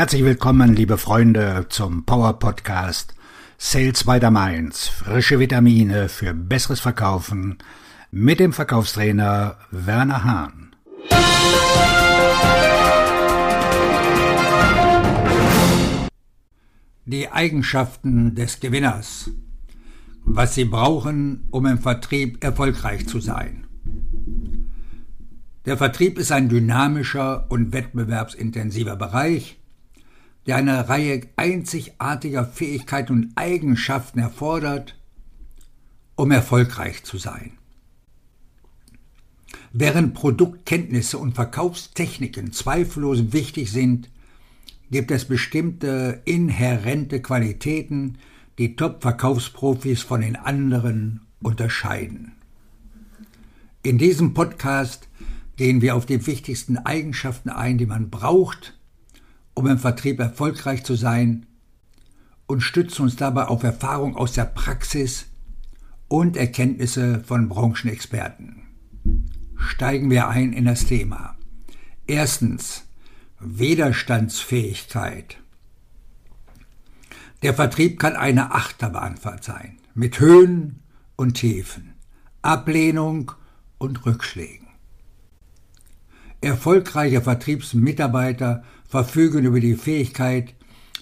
Herzlich willkommen, liebe Freunde, zum Power Podcast Sales by the Mainz. Frische Vitamine für besseres Verkaufen mit dem Verkaufstrainer Werner Hahn. Die Eigenschaften des Gewinners. Was Sie brauchen, um im Vertrieb erfolgreich zu sein. Der Vertrieb ist ein dynamischer und wettbewerbsintensiver Bereich, der eine Reihe einzigartiger Fähigkeiten und Eigenschaften erfordert, um erfolgreich zu sein. Während Produktkenntnisse und Verkaufstechniken zweifellos wichtig sind, gibt es bestimmte inhärente Qualitäten, die Top-Verkaufsprofis von den anderen unterscheiden. In diesem Podcast gehen wir auf die wichtigsten Eigenschaften ein, die man braucht, um im Vertrieb erfolgreich zu sein und stützen uns dabei auf Erfahrung aus der Praxis und Erkenntnisse von Branchenexperten. Steigen wir ein in das Thema. Erstens Widerstandsfähigkeit. Der Vertrieb kann eine Achterbahnfahrt sein, mit Höhen und Tiefen, Ablehnung und Rückschlägen. Erfolgreiche Vertriebsmitarbeiter verfügen über die Fähigkeit,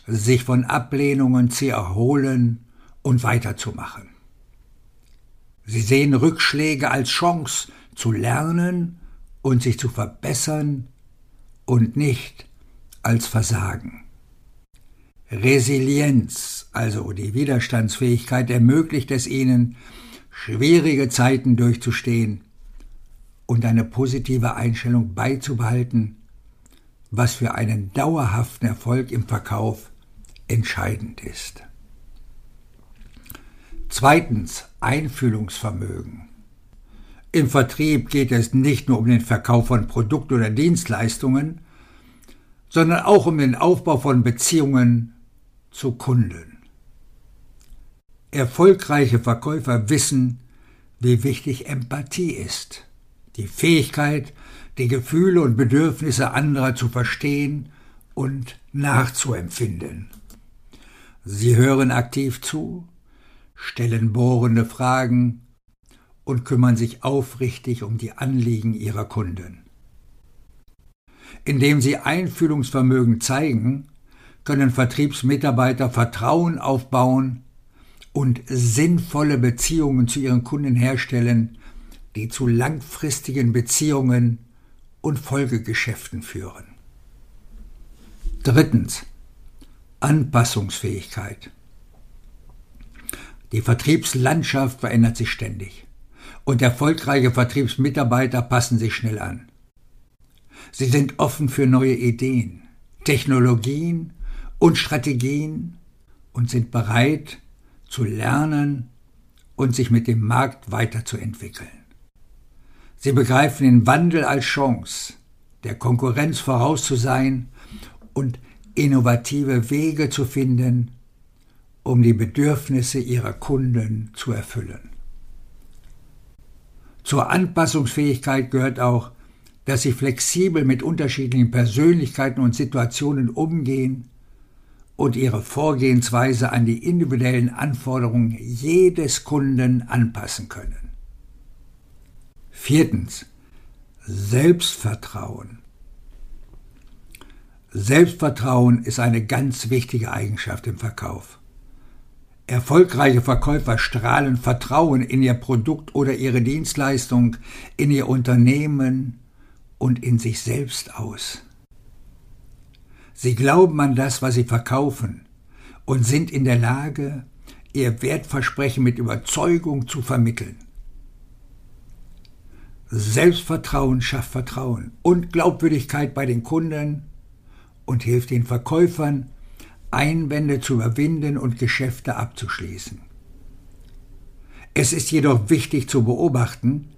sich von Ablehnungen zu erholen und weiterzumachen. Sie sehen Rückschläge als Chance zu lernen und sich zu verbessern und nicht als Versagen. Resilienz, also die Widerstandsfähigkeit, ermöglicht es ihnen, schwierige Zeiten durchzustehen und eine positive Einstellung beizubehalten, was für einen dauerhaften Erfolg im Verkauf entscheidend ist. Zweitens Einfühlungsvermögen. Im Vertrieb geht es nicht nur um den Verkauf von Produkten oder Dienstleistungen, sondern auch um den Aufbau von Beziehungen zu Kunden. Erfolgreiche Verkäufer wissen, wie wichtig Empathie ist die Fähigkeit, die Gefühle und Bedürfnisse anderer zu verstehen und nachzuempfinden. Sie hören aktiv zu, stellen bohrende Fragen und kümmern sich aufrichtig um die Anliegen ihrer Kunden. Indem sie Einfühlungsvermögen zeigen, können Vertriebsmitarbeiter Vertrauen aufbauen und sinnvolle Beziehungen zu ihren Kunden herstellen, die zu langfristigen Beziehungen und Folgegeschäften führen. Drittens. Anpassungsfähigkeit. Die Vertriebslandschaft verändert sich ständig und erfolgreiche Vertriebsmitarbeiter passen sich schnell an. Sie sind offen für neue Ideen, Technologien und Strategien und sind bereit zu lernen und sich mit dem Markt weiterzuentwickeln. Sie begreifen den Wandel als Chance, der Konkurrenz voraus zu sein und innovative Wege zu finden, um die Bedürfnisse ihrer Kunden zu erfüllen. Zur Anpassungsfähigkeit gehört auch, dass sie flexibel mit unterschiedlichen Persönlichkeiten und Situationen umgehen und ihre Vorgehensweise an die individuellen Anforderungen jedes Kunden anpassen können. Viertens. Selbstvertrauen. Selbstvertrauen ist eine ganz wichtige Eigenschaft im Verkauf. Erfolgreiche Verkäufer strahlen Vertrauen in ihr Produkt oder ihre Dienstleistung, in ihr Unternehmen und in sich selbst aus. Sie glauben an das, was sie verkaufen und sind in der Lage, ihr Wertversprechen mit Überzeugung zu vermitteln. Selbstvertrauen schafft Vertrauen und Glaubwürdigkeit bei den Kunden und hilft den Verkäufern, Einwände zu überwinden und Geschäfte abzuschließen. Es ist jedoch wichtig zu beobachten,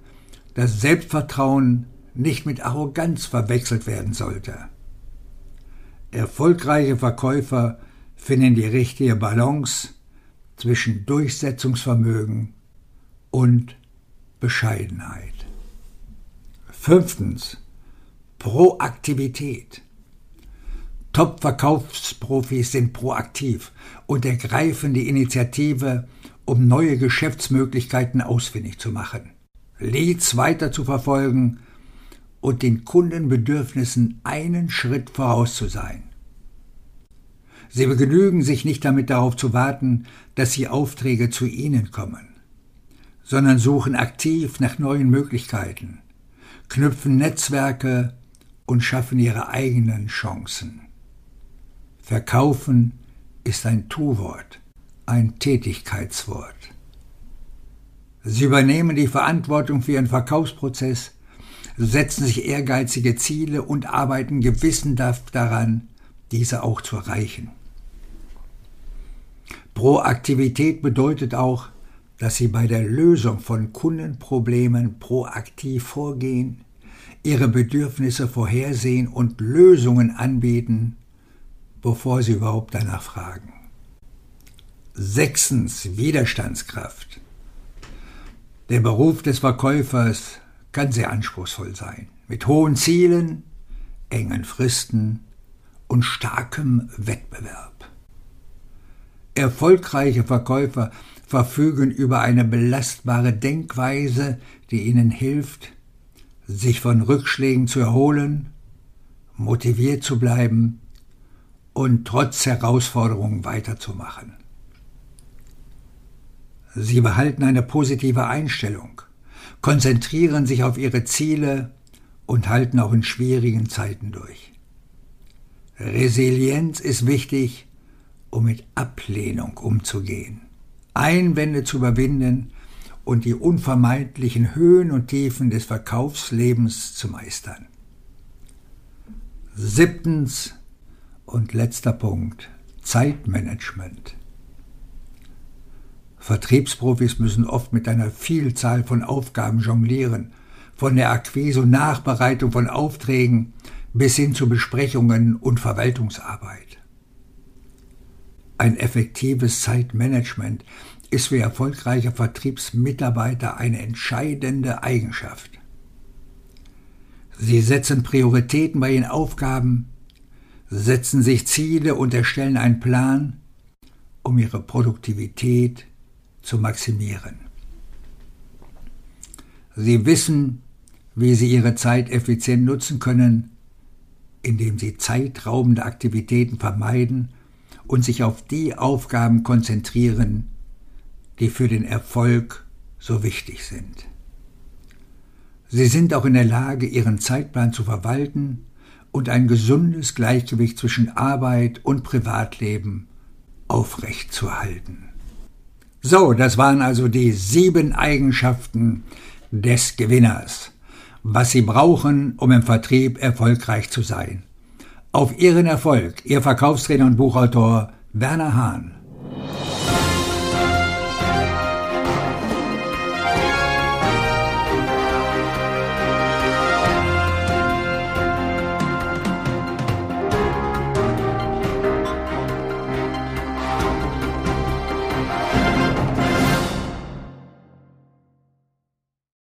dass Selbstvertrauen nicht mit Arroganz verwechselt werden sollte. Erfolgreiche Verkäufer finden die richtige Balance zwischen Durchsetzungsvermögen und Bescheidenheit. Fünftens. Proaktivität. Top-Verkaufsprofis sind proaktiv und ergreifen die Initiative, um neue Geschäftsmöglichkeiten ausfindig zu machen, Leads weiter zu verfolgen und den Kundenbedürfnissen einen Schritt voraus zu sein. Sie begnügen sich nicht damit darauf zu warten, dass die Aufträge zu ihnen kommen, sondern suchen aktiv nach neuen Möglichkeiten, knüpfen Netzwerke und schaffen ihre eigenen Chancen. Verkaufen ist ein Tu-Wort, ein Tätigkeitswort. Sie übernehmen die Verantwortung für ihren Verkaufsprozess, setzen sich ehrgeizige Ziele und arbeiten gewissenhaft daran, diese auch zu erreichen. Proaktivität bedeutet auch, dass Sie bei der Lösung von Kundenproblemen proaktiv vorgehen, Ihre Bedürfnisse vorhersehen und Lösungen anbieten, bevor Sie überhaupt danach fragen. Sechstens Widerstandskraft. Der Beruf des Verkäufers kann sehr anspruchsvoll sein, mit hohen Zielen, engen Fristen und starkem Wettbewerb. Erfolgreiche Verkäufer verfügen über eine belastbare Denkweise, die ihnen hilft, sich von Rückschlägen zu erholen, motiviert zu bleiben und trotz Herausforderungen weiterzumachen. Sie behalten eine positive Einstellung, konzentrieren sich auf ihre Ziele und halten auch in schwierigen Zeiten durch. Resilienz ist wichtig, um mit Ablehnung umzugehen, Einwände zu überwinden und die unvermeidlichen Höhen und Tiefen des Verkaufslebens zu meistern. Siebtens und letzter Punkt Zeitmanagement. Vertriebsprofis müssen oft mit einer Vielzahl von Aufgaben jonglieren, von der Akquise und Nachbereitung von Aufträgen bis hin zu Besprechungen und Verwaltungsarbeit. Ein effektives Zeitmanagement ist für erfolgreiche Vertriebsmitarbeiter eine entscheidende Eigenschaft. Sie setzen Prioritäten bei ihren Aufgaben, setzen sich Ziele und erstellen einen Plan, um ihre Produktivität zu maximieren. Sie wissen, wie sie ihre Zeit effizient nutzen können, indem sie zeitraubende Aktivitäten vermeiden und sich auf die Aufgaben konzentrieren, die für den Erfolg so wichtig sind. Sie sind auch in der Lage, ihren Zeitplan zu verwalten und ein gesundes Gleichgewicht zwischen Arbeit und Privatleben aufrechtzuerhalten. So, das waren also die sieben Eigenschaften des Gewinners, was Sie brauchen, um im Vertrieb erfolgreich zu sein. Auf Ihren Erfolg, Ihr Verkaufstrainer und Buchautor Werner Hahn.